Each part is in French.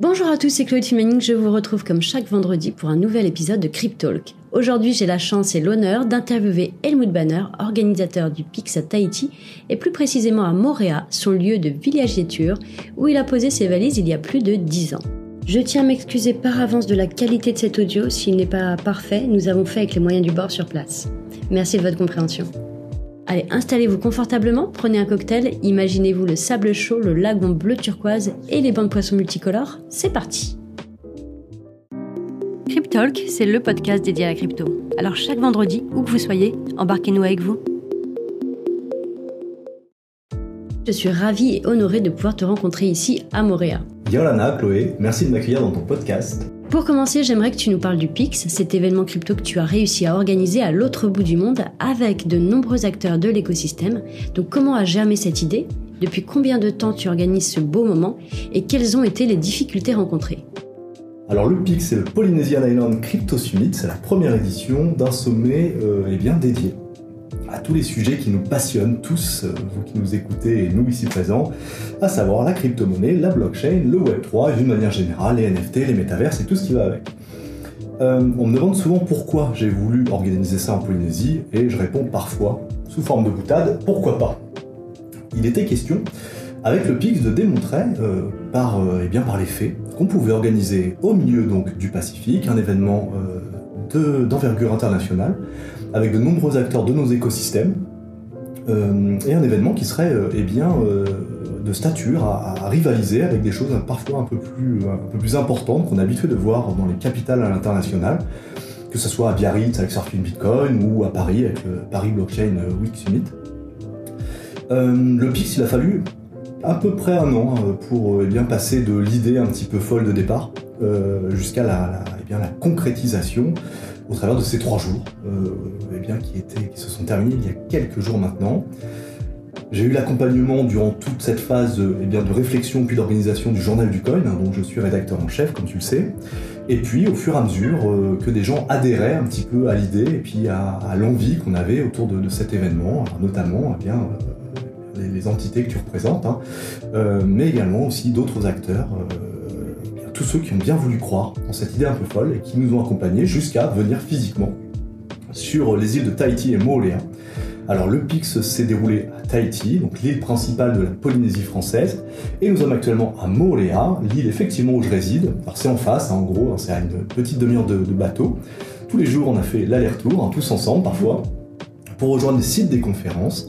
Bonjour à tous, c'est Chloé Manning. Je vous retrouve comme chaque vendredi pour un nouvel épisode de Cryptalk. Aujourd'hui, j'ai la chance et l'honneur d'interviewer Helmut Banner, organisateur du PIX à Tahiti, et plus précisément à Moréa, son lieu de villégiature, où il a posé ses valises il y a plus de 10 ans. Je tiens à m'excuser par avance de la qualité de cet audio s'il n'est pas parfait, nous avons fait avec les moyens du bord sur place. Merci de votre compréhension. Allez, installez-vous confortablement, prenez un cocktail, imaginez-vous le sable chaud, le lagon bleu turquoise et les bancs de poissons multicolores. C'est parti Cryptalk, c'est le podcast dédié à la crypto. Alors chaque vendredi, où que vous soyez, embarquez-nous avec vous. Je suis ravie et honorée de pouvoir te rencontrer ici à Montréal. Yolana, Chloé, merci de m'accueillir dans ton podcast. Pour commencer, j'aimerais que tu nous parles du PIX, cet événement crypto que tu as réussi à organiser à l'autre bout du monde avec de nombreux acteurs de l'écosystème. Donc comment a germé cette idée? Depuis combien de temps tu organises ce beau moment? Et quelles ont été les difficultés rencontrées? Alors le PIX, c'est le Polynesian Island Crypto Summit, c'est la première édition d'un sommet euh, eh bien, dédié à tous les sujets qui nous passionnent tous, euh, vous qui nous écoutez et nous ici présents, à savoir la crypto-monnaie, la blockchain, le Web3 et d'une manière générale les NFT, les métaverses et tout ce qui va avec. Euh, on me demande souvent pourquoi j'ai voulu organiser ça en Polynésie et je réponds parfois, sous forme de boutade, pourquoi pas Il était question, avec le PIX, de démontrer euh, par, eh bien, par les faits qu'on pouvait organiser au milieu donc, du Pacifique un événement d'envergure internationale avec de nombreux acteurs de nos écosystèmes, euh, et un événement qui serait euh, eh bien, euh, de stature à, rivaliser avec des choses parfois un peu plus, un peu plus importantes qu'on a habitué de voir dans les capitales à l'international, que ce soit à Biarritz avec Surfing Bitcoin ou à Paris avec le Paris Blockchain Week Summit. le PIX, il a fallu à peu près un an pour eh bien, passer de l'idée un petit peu folle de départ jusqu'à la, eh la concrétisation au travers de ces trois jours euh, eh bien, qui, étaient, qui se sont terminés il y a quelques jours maintenant. J'ai eu l'accompagnement durant toute cette phase eh bien, de réflexion puis d'organisation du journal du coin, hein, dont je suis rédacteur en chef, comme tu le sais. Et puis, au fur et à mesure euh, que des gens adhéraient un petit peu à l'idée et puis à, l'envie qu'on avait autour de, cet événement, notamment eh bien, euh, les, entités que tu représentes, hein, euh, mais également aussi d'autres acteurs tous ceux qui ont bien voulu croire en cette idée un peu folle et qui nous ont accompagnés jusqu'à venir physiquement sur les îles de Tahiti et Mooléa. Alors le PIX s'est déroulé à Tahiti, donc l'île principale de la Polynésie française, et nous sommes actuellement à Mooléa, l'île effectivement où je réside. Alors c'est en face, hein, en gros, hein, c'est à une petite demi-heure de, bateau. Tous les jours on a fait l'aller-retour, hein, tous ensemble parfois, pour rejoindre les sites des conférences.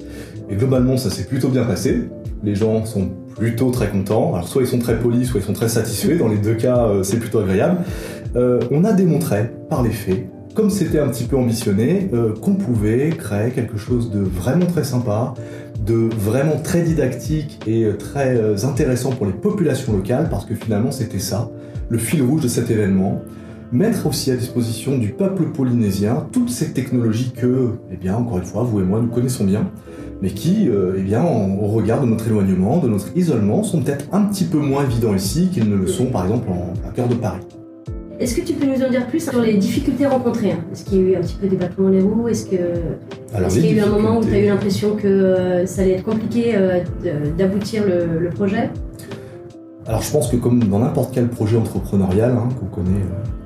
Et globalement ça s'est plutôt bien passé. Les gens sont plutôt très contents. Alors soit ils sont très polis, soit ils sont très satisfaits. Dans les deux cas, euh, c'est plutôt agréable. Euh, on a démontré par les faits, comme c'était un petit peu ambitionné, euh, qu'on pouvait créer quelque chose de vraiment très sympa, de vraiment très didactique et très intéressant pour les populations locales, parce que finalement c'était ça, le fil rouge de cet événement mettre aussi à disposition du peuple polynésien toutes ces technologies que, eh bien, encore une fois, vous et moi, nous connaissons bien, mais qui, euh, eh bien, au regard de notre éloignement, de notre isolement, sont peut-être un petit peu moins évidents ici qu'ils ne le sont, par exemple, en, cœur de Paris. Est-ce que tu peux nous en dire plus sur les difficultés rencontrées hein? Est-ce qu'il y a eu un petit peu des dans les roues Est-ce que qu'il y a eu un moment où tu as eu l'impression que euh, ça allait être compliqué euh, d'aboutir le, projet? Alors je pense que comme dans n'importe quel projet entrepreneurial hein, qu'on connaît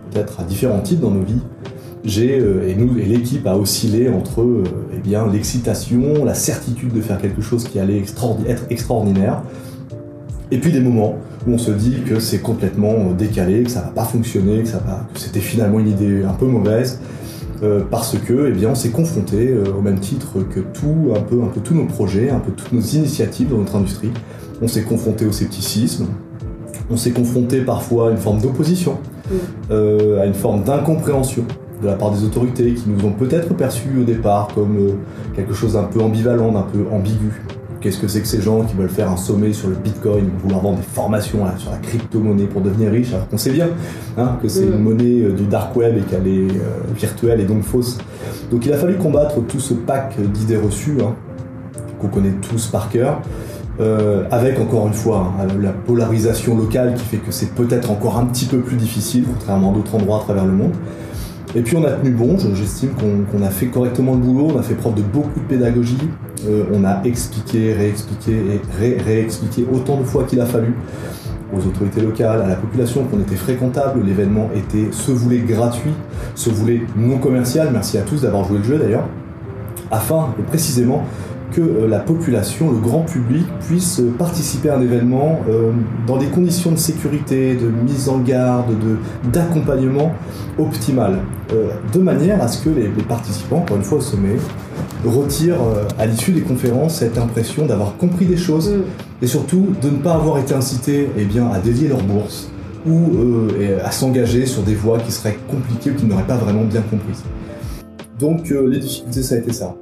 peut-être à différents types dans nos vies, j'ai euh, et nous et l'équipe a oscillé entre euh, eh bien l'excitation, la certitude de faire quelque chose qui allait être extraordinaire, et puis des moments où on se dit que c'est complètement euh, décalé, que ça va pas fonctionner, que ça va, que c'était finalement une idée un peu mauvaise, parce que eh bien on s'est confronté au même titre que tout un peu un peu tous nos projets, un peu toutes nos initiatives dans notre industrie, on s'est confronté au scepticisme, on s'est confronté parfois à une forme d'opposition, à une forme d'incompréhension de la part des autorités qui nous ont peut-être perçus au départ comme euh, quelque chose d'un peu ambivalent, d'un peu ambigu. Qu'est-ce que c'est que ces gens qui veulent faire un sommet sur le Bitcoin, vouloir vendre des formations sur la crypto-monnaie pour devenir riche, alors qu'on sait bien hein, que c'est une monnaie euh, du dark web et qu'elle est euh, virtuelle et donc fausse. Donc il a fallu combattre tout ce pack d'idées reçues hein, qu'on connaît tous par cœur. avec encore une fois hein, la polarisation locale qui fait que c'est peut-être encore un petit peu plus difficile, contrairement à d'autres endroits à travers le monde. Et puis on a tenu bon, j'estime qu'on a fait correctement le boulot, on a fait preuve de beaucoup de pédagogie, euh, on a expliqué, réexpliqué et réexpliqué autant de fois qu'il a fallu. aux autorités locales, à la population qu'on était fréquentable, l'événement était se voulait gratuit, se voulait non commercial, merci à tous d'avoir joué le jeu d'ailleurs, afin précisément que euh, la population, le grand public puisse participer à un événement euh, dans des conditions de sécurité, de mise en garde, d'accompagnement optimal, euh, de manière à ce que les, participants, encore une fois au sommet, retirent à l'issue des conférences cette impression d'avoir compris des choses mm. et surtout de ne pas avoir été incités eh bien, à délier leur bourse ou à s'engager sur des voies qui seraient compliquées ou qu'ils n'auraient pas vraiment bien comprises. Donc les difficultés, ça a été ça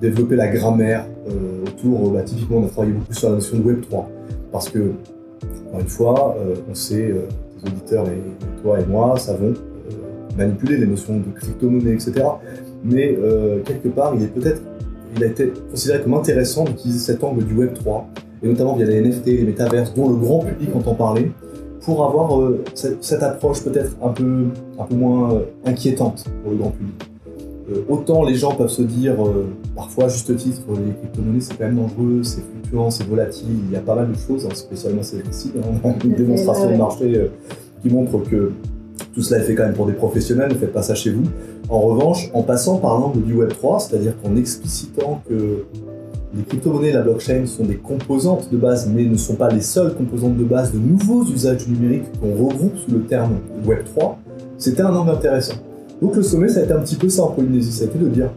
développer la grammaire euh, autour, bah, typiquement on a travaillé beaucoup sur la notion de Web3, parce que, encore une fois, euh, on sait, euh, les auditeurs et, toi et moi savons manipuler les notions de crypto-monnaie, etc. Mais quelque part, il est peut-être, il a été considéré comme intéressant d'utiliser cet angle du Web3, et notamment via les NFT, les métaverses, dont le grand public entend parler, pour avoir cette, approche peut-être un peu, un peu moins inquiétante pour le grand public. Euh, autant les gens peuvent se dire, euh, parfois à juste titre, les crypto-monnaies c'est quand même dangereux, c'est fluctuant, c'est volatile, il y a pas mal de choses, hein, spécialement c'est ici, hein, on a une démonstration de marché euh, qui montre que tout cela est fait quand même pour des professionnels, ne faites pas ça chez vous. En revanche, en passant par l'angle du Web3, c'est-à-dire qu'en explicitant que les crypto-monnaies et la blockchain sont des composantes de base, mais ne sont pas les seules composantes de base de nouveaux usages numériques qu'on regroupe sous le terme Web3, c'était un angle intéressant. Donc le sommet, ça a été un petit peu ça en Polynésie, ça a été de dire,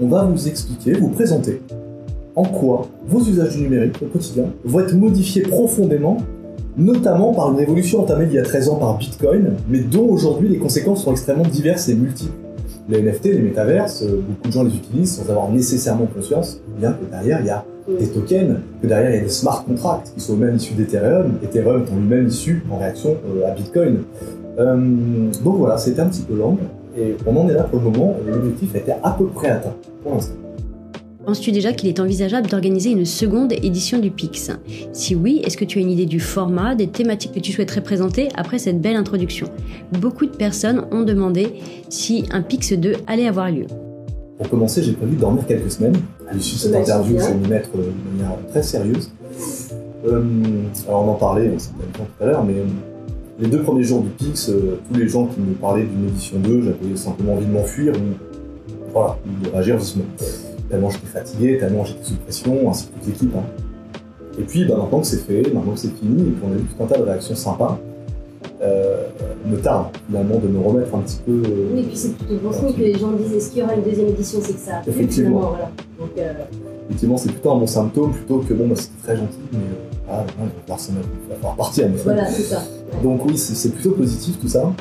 on va vous expliquer, vous présenter en quoi vos usages du numérique au quotidien vont être modifiés profondément, notamment par une évolution entamée il y a 13 ans par Bitcoin, mais dont aujourd'hui les conséquences sont extrêmement diverses et multiples. Les NFT, les métaverses, euh, beaucoup de gens les utilisent sans avoir nécessairement conscience, bien que derrière il y a des tokens, que derrière il y a des smart contracts qui sont eux-mêmes issus d'Ethereum, Ethereum étant lui-même issu en réaction euh, à Bitcoin. Euh, donc voilà, c'était un petit peu l'angle. Et on en est là pour le moment, l'objectif a été à peu près atteint pour l'instant. Penses-tu déjà qu'il est envisageable d'organiser une seconde édition du PIX? Si oui, est-ce que tu as une idée du format, des thématiques que tu souhaiterais présenter après cette belle introduction? Beaucoup de personnes ont demandé si un PIX 2 allait avoir lieu. Pour commencer, j'ai prévu de dormir quelques semaines. À l'issue de cette interview, je vais m'y mettre de manière très sérieuse. Euh, alors on en parlait, ça tout à l'heure, mais les deux premiers jours du Pix, euh, tous les gens qui me parlaient d'une édition 2, j'avais simplement envie de m'enfuir ou, voilà, de réagir doucement. Tellement j'étais fatigué, tellement j'étais sous pression, ainsi que toute l'équipe. Hein. Et puis bah, maintenant que c'est fait, maintenant que c'est fini, et qu'on a eu tout un tas de réactions sympas, euh, me tarde finalement de me remettre un petit peu. Euh, oui, et puis c'est plutôt bon signe que les gens disent est-ce qu'il y aura une deuxième édition, c'est que ça Effectivement. Voilà. Donc. Effectivement, c'est plutôt un bon symptôme plutôt que bon, bah, c'était très gentil, mais ah, non, il va falloir partir. Voilà, c'est ça. Donc oui, c'est plutôt positif tout ça.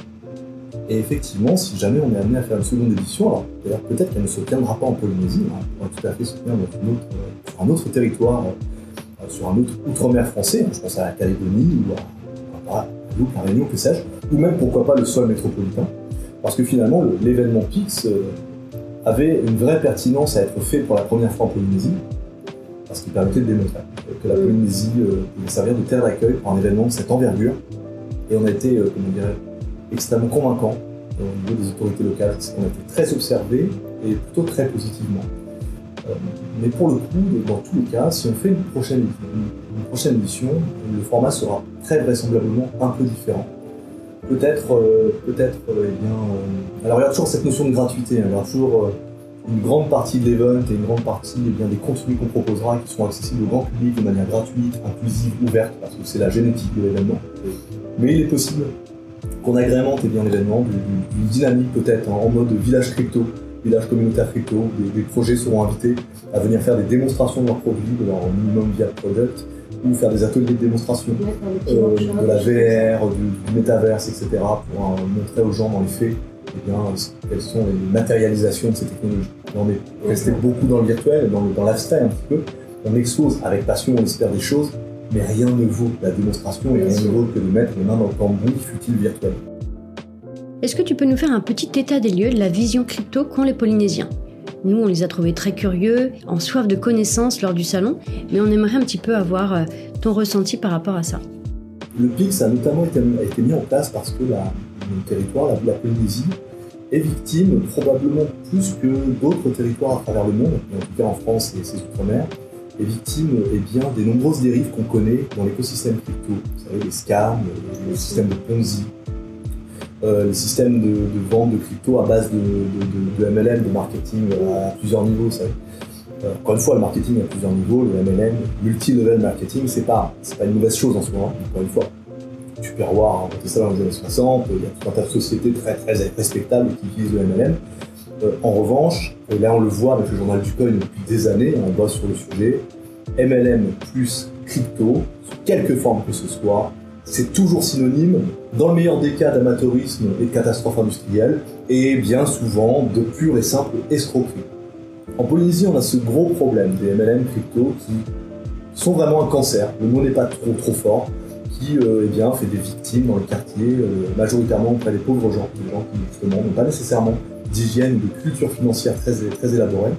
Et effectivement, si jamais on est amené à faire une seconde édition, alors d'ailleurs peut-être qu'elle ne se tiendra pas en Polynésie, hein, on pourrait tout à fait se tenir dans sur un autre territoire, euh, sur un autre outre-mer français, je pense à la Calédonie ou à, à, la Réunion, que sais-je, ou même pourquoi pas le sol métropolitain, parce que finalement l'événement PIX euh, avait une vraie pertinence à être fait pour la première fois en Polynésie, parce qu'il permettait de démontrer que la Polynésie euh, pouvait servir de terre d'accueil pour un événement de cette envergure, et on a été, euh, comment dirais, extrêmement convaincant euh, au niveau des autorités locales, parce qu'on a été très observé et plutôt très positivement. Euh, mais pour le coup, dans tous les cas, si on fait une prochaine, une prochaine édition, le format sera très vraisemblablement un peu différent. Peut-être, peut-être, eh bien. alors il y a toujours cette notion de gratuité, hein. il y aura toujours une grande partie de l'event et une grande partie eh bien, des contenus qu'on proposera qui seront accessibles au grand public de manière gratuite, inclusive, ouverte, parce que c'est la génétique de l'événement. Mais il est possible qu'on agrémente eh bien l'événement d'une dynamique peut-être en mode village crypto, village communautaire crypto. Des, projets seront invités à venir faire des démonstrations de leurs produits, de leur minimum via product, ou faire des ateliers de démonstration euh, de la VR, du, métaverse, etc. pour euh, montrer aux gens dans les faits eh bien, quelles sont les matérialisations de ces technologies. On est resté beaucoup dans le virtuel, dans, dans lifestyle un petit peu. On expose avec passion, on espère des choses, mais rien ne vaut la démonstration et rien ne vaut que de mettre les mains dans le cambouis fut-il virtuel. Est-ce que tu peux nous faire un petit état des lieux de la vision crypto qu'ont les Polynésiens? Nous, on les a trouvés très curieux, en soif de connaissances lors du salon, mais on aimerait un petit peu avoir euh, ton ressenti par rapport à ça. Le PIX a notamment été, mis en place parce que la, le territoire, la, Polynésie, est victime, probablement plus que d'autres territoires à travers le monde, en tout cas en France et ses outre-mer, est victime eh bien, des nombreuses dérives qu'on connaît dans l'écosystème crypto. Vous savez, les scams, le système de Ponzi, euh, les systèmes de, vente de crypto à base de, MLM, de marketing à plusieurs niveaux. Euh, encore une fois, le marketing à plusieurs niveaux, le MLM, multi-level marketing, c'est pas, pas une mauvaise chose en soi, hein, encore une fois. Tupperware a inventé ça dans les années 60, il y a tout un tas de sociétés très, très respectables qui utilisent le MLM. Euh, en revanche, et là on le voit avec le journal du coin depuis des années, on bosse sur le sujet, MLM plus crypto, sous quelque forme que ce soit, c'est toujours synonyme, dans le meilleur des cas, d'amateurisme et de catastrophe industrielle, et bien souvent de pure et simple escroquerie. En Polynésie, on a ce gros problème des MLM crypto qui sont vraiment un cancer, le mot n'est pas trop trop fort, qui euh, eh bien, fait des victimes dans le quartier, euh, majoritairement auprès des pauvres gens, des gens qui justement n'ont pas nécessairement d'hygiène, de culture financière très, très élaborée.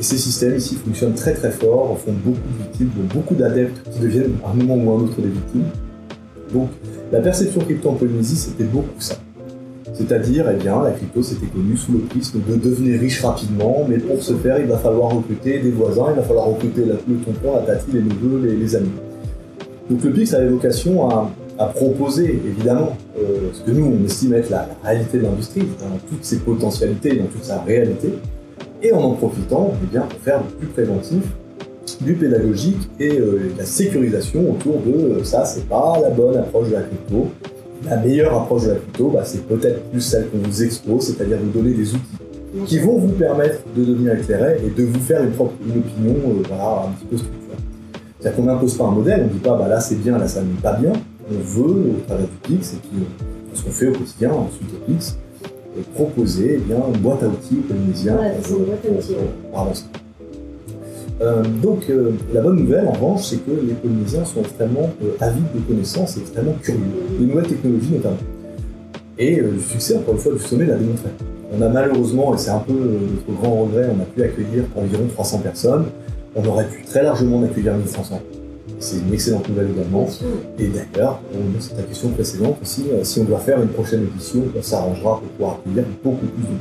Et ces systèmes ici fonctionnent très très fort, font beaucoup de victimes, beaucoup d'adeptes qui deviennent à un moment ou à un autre des victimes. Donc la perception crypto en Polynésie, c'était beaucoup ça. C'est-à-dire, eh bien, la crypto s'était connue sous le prisme de devenir riche rapidement, mais pour ce faire, il va falloir recruter des voisins, il va falloir recruter le tonton, la tati, les neveux, les, amis. Donc le PIX avait vocation à, proposer, évidemment, euh, ce que nous, on estime être la, réalité de l'industrie, dans toutes ses potentialités, dans toute sa réalité, et en en profitant, eh bien, pour faire du préventif, du pédagogique et euh, la sécurisation autour de euh, ça, c'est pas la bonne approche de la crypto, la meilleure approche de la crypto, bah, c'est peut-être plus celle qu'on vous expose, c'est-à-dire vous donner des outils qui vont vous permettre de devenir éclairé et de vous faire une, propre, opinion un petit peu structurée. C'est-à-dire qu'on n'impose pas un modèle, on ne dit pas bah, là c'est bien, là ça n'est pas bien. On veut, au travers du Pix, et puis euh, ce qu'on fait au quotidien, ensuite au Pix, proposer eh bien, une boîte à outils aux Polynésiens c'est une boîte à outils. pour avancer. Euh, donc euh, la bonne nouvelle en revanche, c'est que les Polynésiens sont extrêmement euh, avides de connaissances et extrêmement curieux, des nouvelles technologies notamment. Et le succès, encore une fois, du sommet l'a démontré. On a malheureusement, et c'est un peu notre grand regret, on a pu accueillir environ 300 personnes. On aurait pu très largement en accueillir 1500. C'est une excellente nouvelle également. Et d'ailleurs, c'est ta question précédente aussi, si on doit faire une prochaine édition, on s'arrangera pour pouvoir accueillir beaucoup plus de monde.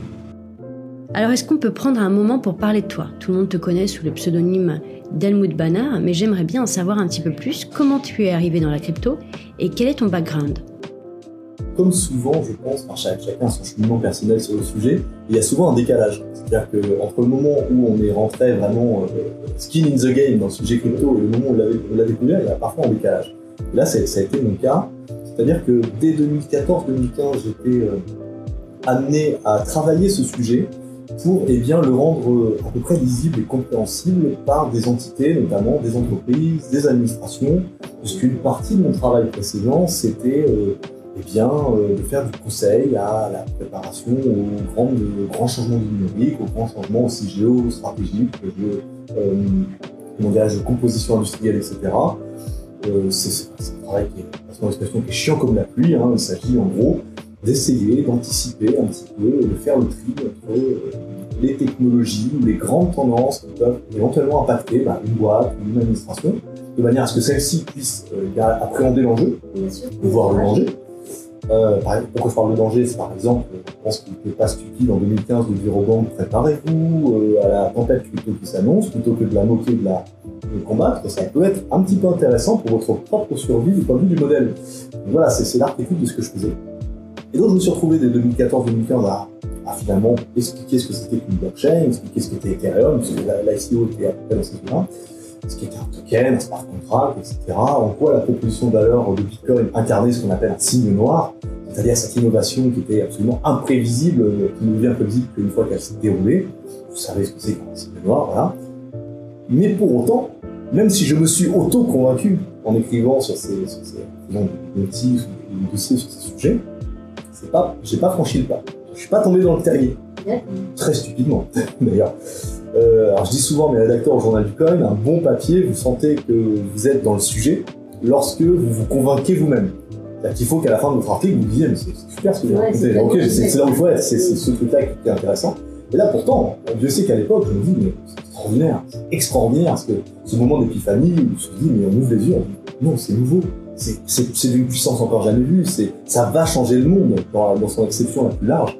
Alors est-ce qu'on peut prendre un moment pour parler de toi? Tout le monde te connaît sous le pseudonyme d'Helmut Banner, mais j'aimerais bien en savoir un petit peu plus. Comment tu es arrivé dans la crypto et quel est ton background? Comme souvent, je pense, par chacun son cheminement personnel sur le sujet, il y a souvent un décalage. C'est-à-dire qu'entre le moment où on est rentré vraiment euh, skin in the game dans le sujet crypto et le moment où on l'a découvert, il y a parfois un décalage. là, ça a été mon cas. C'est-à-dire que dès 2014-2015, j'étais euh, amené à travailler ce sujet pour eh bien, le rendre euh, à peu près lisible et compréhensible par des entités, notamment des entreprises, des administrations, puisqu'une partie de mon travail précédent, c'était eh bien, euh, de faire du conseil à la préparation aux grands, grands changements du numérique, aux grands changements aussi géostratégiques, de, de composition industrielle, etc. c'est un travail qui est, qui est chiant comme la pluie. Hein. Il s'agit en gros d'essayer d'anticiper un petit peu, de faire le tri entre euh, les technologies ou les grandes tendances qui peuvent éventuellement impacter bah, une boîte ou une administration, de manière à ce que celle-ci puisse euh, appréhender l'enjeu, voir le Euh, pourquoi je parle de danger C'est par exemple, je pense qu'il n'était pas stupide en 2015 de dire aux banques préparez-vous à la tempête plutôt qui s'annonce, plutôt que de la moquer, de la combattre. Ça peut être un petit peu intéressant pour votre propre survie du point de vue du modèle. voilà, c'est l'archétype de ce que je faisais. Et donc je me suis retrouvé dès 2014-2015 à, finalement expliquer ce que c'était qu'une blockchain, expliquer ce qu'était Ethereum, puisque l'ICO était à peu près dans ce qu'était un token, un smart contract, etc. En quoi la proposition de valeur de Bitcoin incarnait ce qu'on appelle un signe noir, c'est-à-dire cette innovation qui était absolument imprévisible, qui ne devient imprévisible qu'une fois qu'elle s'est déroulée. Vous savez ce que c'est qu'un signe noir, voilà. Mais pour autant, même si je me suis auto-convaincu en écrivant sur ces, sur ces notices ou dossiers sur ces sujets, pas, j'ai pas franchi le pas. Je suis pas tombé dans le terrier. Très stupidement, d'ailleurs. Euh, alors je dis souvent à mes rédacteurs au Journal du Coin, un bon papier, vous sentez que vous êtes dans le sujet lorsque vous vous convainquez vous-même. C'est-à-dire qu'il faut qu'à la fin de votre article, vous disiez, mais c'est super ce que vous racontez. Ok, c'est là où il faut être, c'est ce truc-là qui est intéressant. Et là, pourtant, Dieu sait qu'à l'époque, je me dis, mais c'est extraordinaire, c'est extraordinaire, parce que ce moment d'épiphanie où je me dis, mais on ouvre les yeux, on dit, non, c'est nouveau, c'est d'une puissance encore jamais vue, ça va changer le monde dans, son exception la plus large.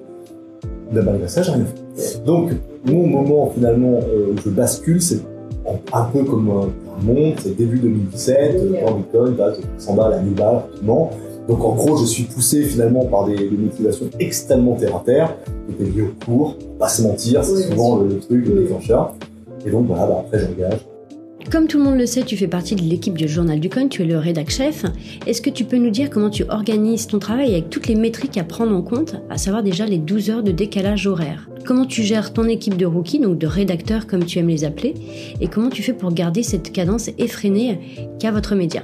Mais malgré ça, j'ai rien fait. Donc, mon moment finalement euh, où je bascule, c'est un peu comme un monde, c'est début 2017, quand Bitcoin va de 100 balles à 1000 balles rapidement. Donc en gros, je suis poussé finalement par des, motivations extrêmement terre à terre, qui étaient liées au cours, pas se mentir, c'est souvent le, truc, le déclencheur. Et donc voilà, bah, après j'engage comme tout le monde le sait, tu fais partie de l'équipe du Journal du Coin, tu es le rédac chef. Est-ce que tu peux nous dire comment tu organises ton travail avec toutes les métriques à prendre en compte, à savoir déjà les 12 heures de décalage horaire? Comment tu gères ton équipe de rookies, donc de rédacteurs comme tu aimes les appeler, et comment tu fais pour garder cette cadence effrénée qu'a votre média?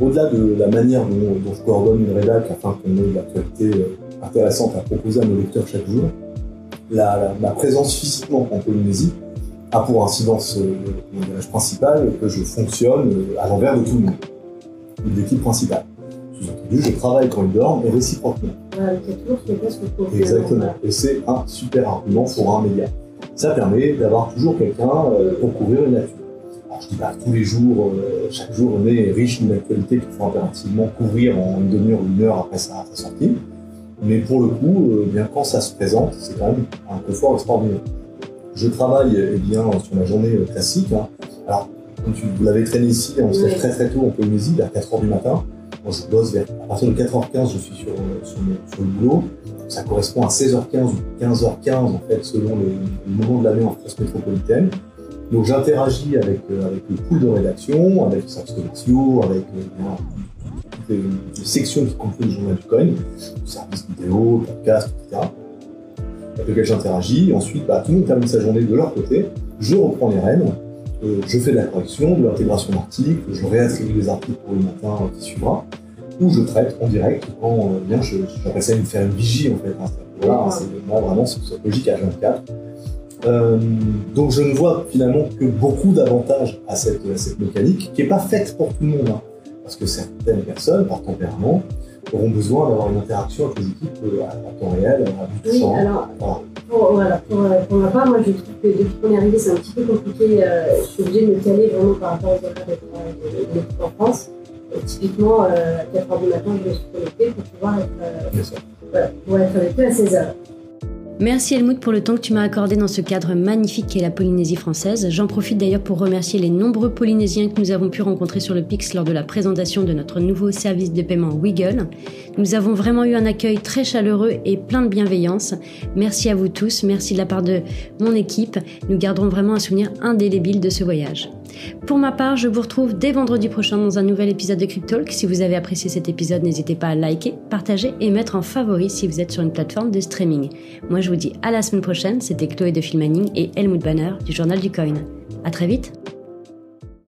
Au-delà de la manière dont, je coordonne une rédac afin qu'on ait de l'actualité euh, intéressante à proposer à nos lecteurs chaque jour, la, ma présence physiquement en Polynésie a pour incidence euh, principale que je fonctionne euh, à l'envers de tout le monde, de l'équipe principale. Sous-entendu, je travaille quand ils dorment et réciproquement. Exactement. Et c'est un super argument pour un média. Ça permet d'avoir toujours quelqu'un euh, pour couvrir une nature. Alors je dis pas tous les jours, chaque jour on est riche d'une actualité qu'il faut impérativement couvrir en une demi-heure ou une heure après sa, sortie. Mais pour le coup, bien quand ça se présente, c'est quand même un confort extraordinaire. Je travaille eh bien, sur ma journée euh, classique. Hein. Alors, comme tu, vous l'avez traîné ici, on se lève très très tôt en Polynésie, vers 4h du matin. Moi, je bosse vers, à partir de 4h15, je suis sur, euh, sur, le boulot. Ça correspond à 16h15 ou 15h15, en fait, selon le, moment de l'année en France métropolitaine. Donc, j'interagis avec, euh, avec le pool de rédaction, avec les services commerciaux, avec toutes les, sections qui composent le journal du coin, services vidéo, podcast, etc avec lequel j'interagis. Ensuite, bah, tout le monde termine sa journée de leur côté. Je reprends les rênes. Euh, je fais de la correction, de l'intégration d'articles, je réattribue les articles pour le matin qui suivra, ou je traite en direct quand euh, bien je, j'appelle ça une, faire une vigie en fait. Hein, voilà, c'est vraiment cette logique à 24. Euh, donc je ne vois finalement que beaucoup d'avantages à cette, cette mécanique qui n'est pas faite pour tout le monde. Hein, parce que certaines personnes, par tempérament, auront besoin d'avoir une interaction avec les équipes euh, à, temps réel, à bout de Oui, alors, Pour, voilà, pour, euh, pour, ma part, moi je trouve que depuis qu'on est arrivé, c'est un petit peu compliqué. Euh, je suis obligée de me caler vraiment par rapport aux horaires de l'équipe en France. typiquement, à 4h du matin, je me suis connectée pour pouvoir être, voilà, pour être avec eux à 16h. Merci Helmut pour le temps que tu m'as accordé dans ce cadre magnifique qu'est la Polynésie française. J'en profite d'ailleurs pour remercier les nombreux Polynésiens que nous avons pu rencontrer sur le Pix lors de la présentation de notre nouveau service de paiement Wiggle. Nous avons vraiment eu un accueil très chaleureux et plein de bienveillance. Merci à vous tous, merci de la part de mon équipe. Nous garderons vraiment un souvenir indélébile de ce voyage. Pour ma part, je vous retrouve dès vendredi prochain dans un nouvel épisode de Cryptalk. Si vous avez apprécié cet épisode, n'hésitez pas à liker, partager et mettre en favori si vous êtes sur une plateforme de streaming. Moi, je vous dis à la semaine prochaine. C'était Chloé de Filmaning et Helmut Banner du Journal du Coin. À très vite!